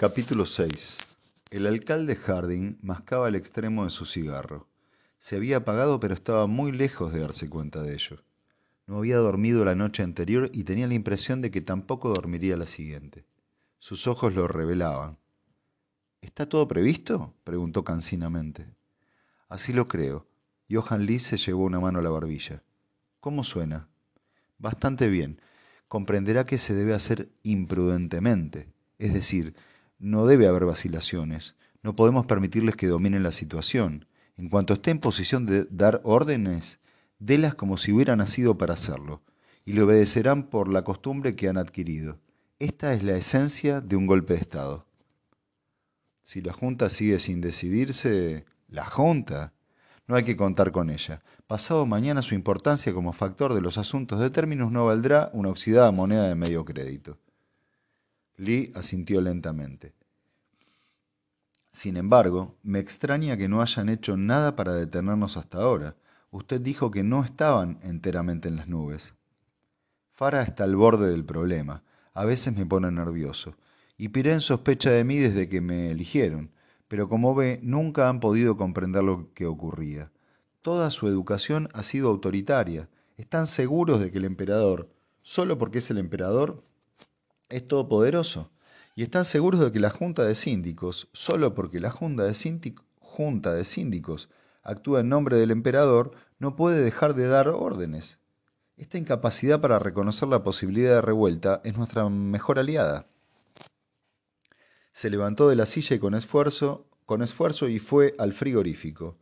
Capítulo 6. El alcalde Harding mascaba el extremo de su cigarro. Se había apagado pero estaba muy lejos de darse cuenta de ello. No había dormido la noche anterior y tenía la impresión de que tampoco dormiría la siguiente. Sus ojos lo revelaban. ¿Está todo previsto? preguntó cansinamente. Así lo creo. Johan Lee se llevó una mano a la barbilla. ¿Cómo suena? Bastante bien. Comprenderá que se debe hacer imprudentemente, es decir, no debe haber vacilaciones. No podemos permitirles que dominen la situación. En cuanto esté en posición de dar órdenes, délas como si hubiera nacido para hacerlo, y le obedecerán por la costumbre que han adquirido. Esta es la esencia de un golpe de Estado. Si la Junta sigue sin decidirse, la Junta. No hay que contar con ella. Pasado mañana su importancia como factor de los asuntos de términos no valdrá una oxidada moneda de medio crédito. Lee asintió lentamente. Sin embargo, me extraña que no hayan hecho nada para detenernos hasta ahora. Usted dijo que no estaban enteramente en las nubes. Fara está al borde del problema. A veces me pone nervioso. Y Pirén sospecha de mí desde que me eligieron, pero como ve, nunca han podido comprender lo que ocurría. Toda su educación ha sido autoritaria. Están seguros de que el emperador, solo porque es el emperador, es todopoderoso. Y están seguros de que la Junta de Síndicos, solo porque la Junta de, Junta de Síndicos actúa en nombre del emperador, no puede dejar de dar órdenes. Esta incapacidad para reconocer la posibilidad de revuelta es nuestra mejor aliada. Se levantó de la silla y con esfuerzo, con esfuerzo y fue al frigorífico.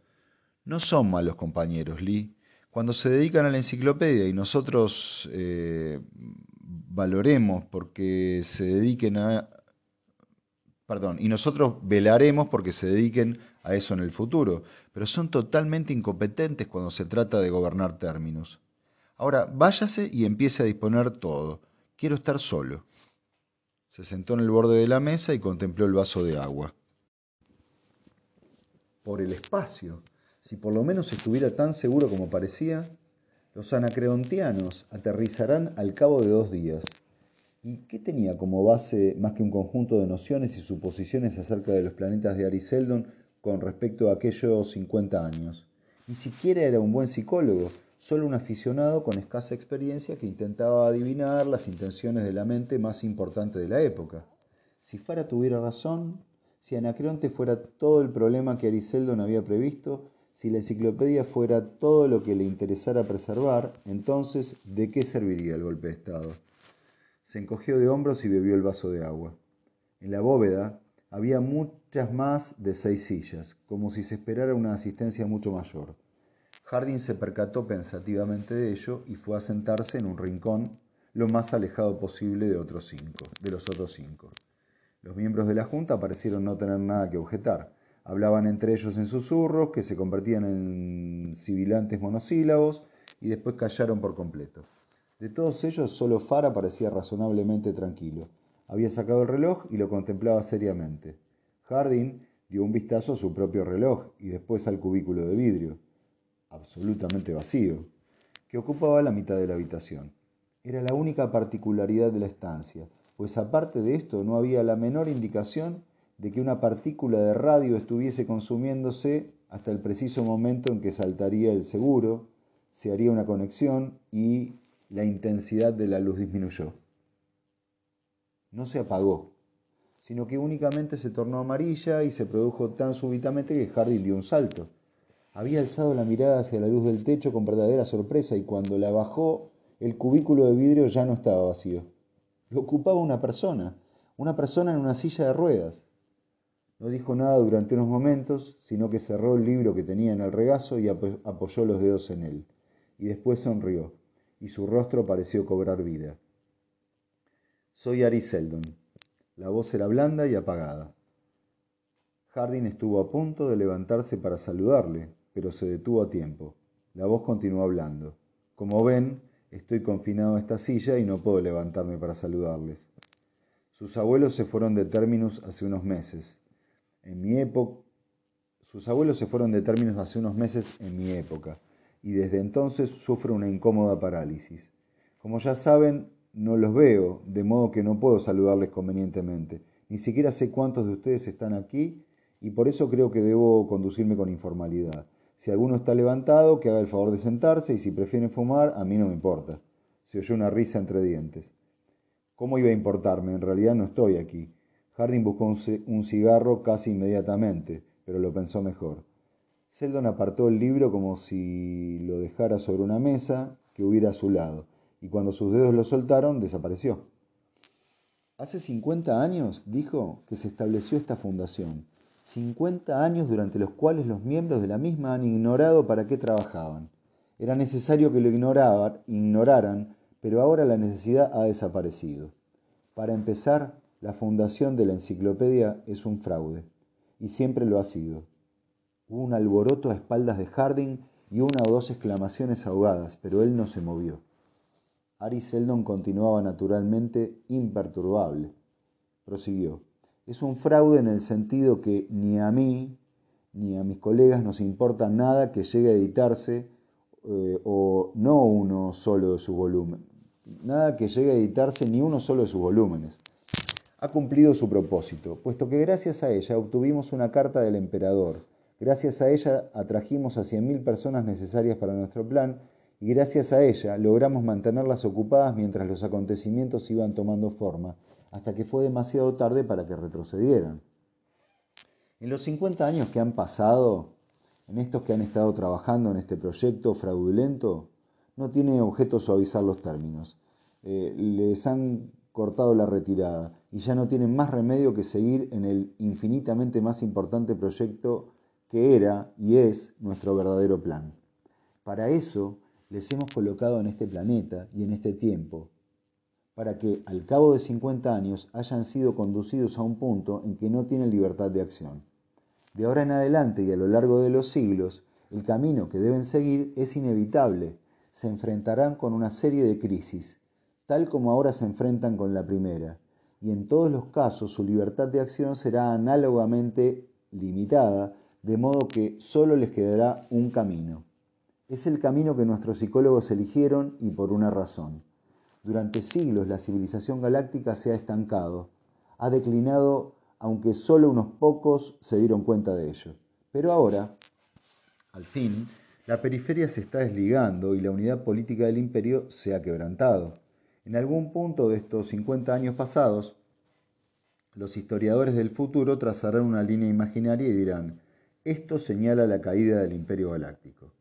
No son malos compañeros, Lee. Cuando se dedican a la enciclopedia y nosotros eh, valoremos porque se dediquen a... Perdón, y nosotros velaremos porque se dediquen a eso en el futuro, pero son totalmente incompetentes cuando se trata de gobernar términos. Ahora, váyase y empiece a disponer todo. Quiero estar solo. Se sentó en el borde de la mesa y contempló el vaso de agua. Por el espacio. Si por lo menos estuviera tan seguro como parecía, los anacreontianos aterrizarán al cabo de dos días. ¿Y qué tenía como base más que un conjunto de nociones y suposiciones acerca de los planetas de Ariseldon con respecto a aquellos 50 años? Ni siquiera era un buen psicólogo, solo un aficionado con escasa experiencia que intentaba adivinar las intenciones de la mente más importante de la época. Si Fara tuviera razón, si Anacreonte fuera todo el problema que Ariseldon había previsto, si la enciclopedia fuera todo lo que le interesara preservar, entonces, ¿de qué serviría el golpe de Estado? Se encogió de hombros y bebió el vaso de agua. En la bóveda había muchas más de seis sillas, como si se esperara una asistencia mucho mayor. Harding se percató pensativamente de ello y fue a sentarse en un rincón lo más alejado posible de, cinco, de los otros cinco. Los miembros de la Junta parecieron no tener nada que objetar. Hablaban entre ellos en susurros que se convertían en sibilantes monosílabos y después callaron por completo. De todos ellos, solo Fara parecía razonablemente tranquilo. Había sacado el reloj y lo contemplaba seriamente. Harding dio un vistazo a su propio reloj y después al cubículo de vidrio, absolutamente vacío, que ocupaba la mitad de la habitación. Era la única particularidad de la estancia, pues aparte de esto no había la menor indicación de que una partícula de radio estuviese consumiéndose hasta el preciso momento en que saltaría el seguro, se haría una conexión y la intensidad de la luz disminuyó. No se apagó, sino que únicamente se tornó amarilla y se produjo tan súbitamente que Harding dio un salto. Había alzado la mirada hacia la luz del techo con verdadera sorpresa y cuando la bajó, el cubículo de vidrio ya no estaba vacío. Lo ocupaba una persona, una persona en una silla de ruedas. No dijo nada durante unos momentos, sino que cerró el libro que tenía en el regazo y apoyó los dedos en él. Y después sonrió, y su rostro pareció cobrar vida. Soy Ari Seldon. La voz era blanda y apagada. Harding estuvo a punto de levantarse para saludarle, pero se detuvo a tiempo. La voz continuó hablando. Como ven, estoy confinado a esta silla y no puedo levantarme para saludarles. Sus abuelos se fueron de Terminus hace unos meses. En mi época, sus abuelos se fueron de términos hace unos meses en mi época, y desde entonces sufro una incómoda parálisis. Como ya saben, no los veo, de modo que no puedo saludarles convenientemente, Ni siquiera sé cuántos de ustedes están aquí y por eso creo que debo conducirme con informalidad. Si alguno está levantado, que haga el favor de sentarse y si prefieren fumar, a mí no me importa. Se oyó una risa entre dientes. ¿Cómo iba a importarme? En realidad no estoy aquí. Harding buscó un cigarro casi inmediatamente, pero lo pensó mejor. Seldon apartó el libro como si lo dejara sobre una mesa que hubiera a su lado, y cuando sus dedos lo soltaron, desapareció. Hace 50 años, dijo, que se estableció esta fundación. 50 años durante los cuales los miembros de la misma han ignorado para qué trabajaban. Era necesario que lo ignoraran, pero ahora la necesidad ha desaparecido. Para empezar, la fundación de la enciclopedia es un fraude, y siempre lo ha sido. Hubo un alboroto a espaldas de Harding y una o dos exclamaciones ahogadas, pero él no se movió. Ari Seldon continuaba naturalmente imperturbable. Prosiguió. Es un fraude en el sentido que ni a mí ni a mis colegas nos importa nada que llegue a editarse eh, o no uno solo de sus volúmenes. Nada que llegue a editarse ni uno solo de sus volúmenes ha cumplido su propósito, puesto que gracias a ella obtuvimos una carta del emperador, gracias a ella atrajimos a 100.000 personas necesarias para nuestro plan y gracias a ella logramos mantenerlas ocupadas mientras los acontecimientos iban tomando forma, hasta que fue demasiado tarde para que retrocedieran. En los 50 años que han pasado, en estos que han estado trabajando en este proyecto fraudulento, no tiene objeto suavizar los términos. Eh, les han cortado la retirada y ya no tienen más remedio que seguir en el infinitamente más importante proyecto que era y es nuestro verdadero plan. Para eso les hemos colocado en este planeta y en este tiempo, para que al cabo de 50 años hayan sido conducidos a un punto en que no tienen libertad de acción. De ahora en adelante y a lo largo de los siglos, el camino que deben seguir es inevitable. Se enfrentarán con una serie de crisis tal como ahora se enfrentan con la primera, y en todos los casos su libertad de acción será análogamente limitada, de modo que solo les quedará un camino. Es el camino que nuestros psicólogos eligieron y por una razón. Durante siglos la civilización galáctica se ha estancado, ha declinado aunque solo unos pocos se dieron cuenta de ello. Pero ahora, al fin, la periferia se está desligando y la unidad política del imperio se ha quebrantado. En algún punto de estos 50 años pasados, los historiadores del futuro trazarán una línea imaginaria y dirán, esto señala la caída del imperio galáctico.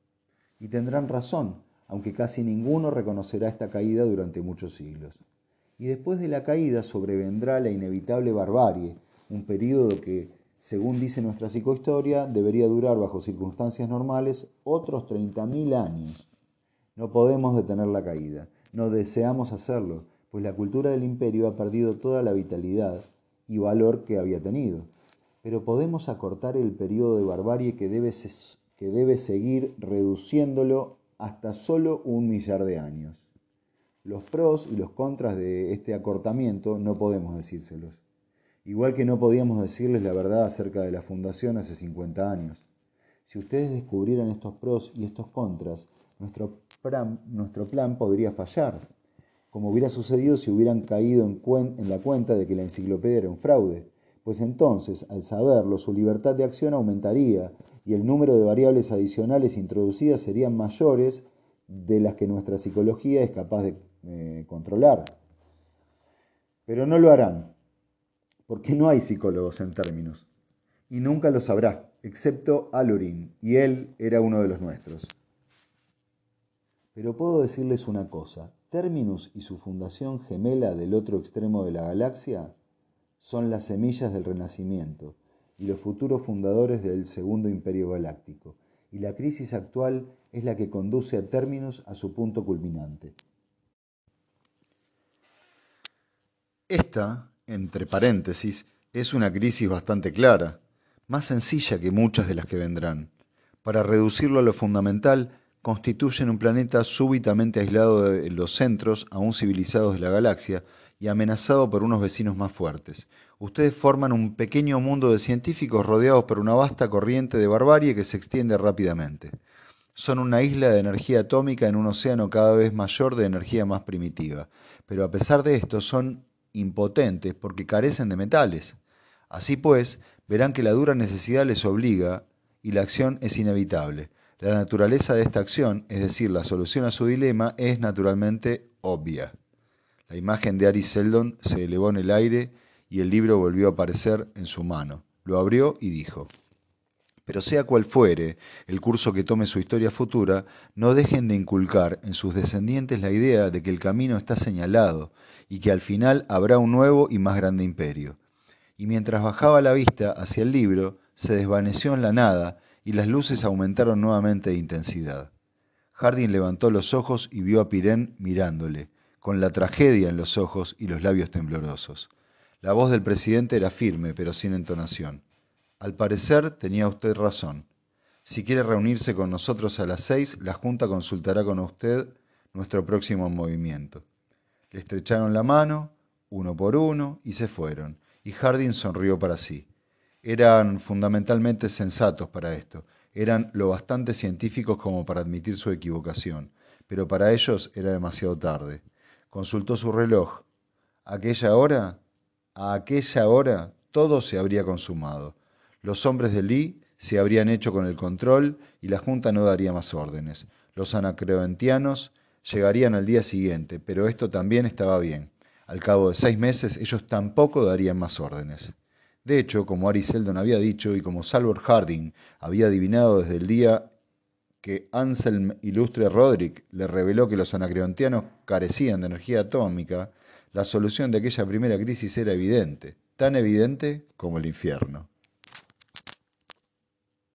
Y tendrán razón, aunque casi ninguno reconocerá esta caída durante muchos siglos. Y después de la caída sobrevendrá la inevitable barbarie, un periodo que, según dice nuestra psicohistoria, debería durar bajo circunstancias normales otros 30.000 años. No podemos detener la caída, no deseamos hacerlo, pues la cultura del imperio ha perdido toda la vitalidad y valor que había tenido. Pero podemos acortar el periodo de barbarie que debe, que debe seguir reduciéndolo hasta solo un millar de años. Los pros y los contras de este acortamiento no podemos decírselos. Igual que no podíamos decirles la verdad acerca de la fundación hace 50 años. Si ustedes descubrieran estos pros y estos contras, nuestro plan, podría fallar, como hubiera sucedido si hubieran caído en, en la cuenta de que la enciclopedia era un fraude, pues entonces, al saberlo, su libertad de acción aumentaría y el número de variables adicionales introducidas serían mayores de las que nuestra psicología es capaz de eh, controlar. Pero no lo harán, porque no hay psicólogos en términos, y nunca lo sabrá, excepto Alurin, y él era uno de los nuestros. Pero puedo decirles una cosa, Terminus y su fundación gemela del otro extremo de la galaxia son las semillas del Renacimiento y los futuros fundadores del Segundo Imperio Galáctico, y la crisis actual es la que conduce a Terminus a su punto culminante. Esta, entre paréntesis, es una crisis bastante clara, más sencilla que muchas de las que vendrán. Para reducirlo a lo fundamental, constituyen un planeta súbitamente aislado de los centros aún civilizados de la galaxia y amenazado por unos vecinos más fuertes. Ustedes forman un pequeño mundo de científicos rodeados por una vasta corriente de barbarie que se extiende rápidamente. Son una isla de energía atómica en un océano cada vez mayor de energía más primitiva, pero a pesar de esto son impotentes porque carecen de metales. Así pues, verán que la dura necesidad les obliga y la acción es inevitable. La naturaleza de esta acción, es decir, la solución a su dilema, es naturalmente obvia. La imagen de Ari Seldon se elevó en el aire y el libro volvió a aparecer en su mano. Lo abrió y dijo, pero sea cual fuere el curso que tome su historia futura, no dejen de inculcar en sus descendientes la idea de que el camino está señalado y que al final habrá un nuevo y más grande imperio. Y mientras bajaba la vista hacia el libro, se desvaneció en la nada y las luces aumentaron nuevamente de intensidad. Harding levantó los ojos y vio a Pirén mirándole, con la tragedia en los ojos y los labios temblorosos. La voz del presidente era firme, pero sin entonación. Al parecer tenía usted razón. Si quiere reunirse con nosotros a las seis, la Junta consultará con usted nuestro próximo movimiento. Le estrecharon la mano, uno por uno, y se fueron, y Harding sonrió para sí. Eran fundamentalmente sensatos para esto, eran lo bastante científicos como para admitir su equivocación, pero para ellos era demasiado tarde. Consultó su reloj. Aquella hora, a aquella hora, todo se habría consumado. Los hombres de Lee se habrían hecho con el control y la Junta no daría más órdenes. Los anacreontianos llegarían al día siguiente, pero esto también estaba bien. Al cabo de seis meses ellos tampoco darían más órdenes. De hecho, como Ari Seldon había dicho y como Salvor Harding había adivinado desde el día que Anselm Ilustre Roderick le reveló que los anacreontianos carecían de energía atómica, la solución de aquella primera crisis era evidente, tan evidente como el infierno.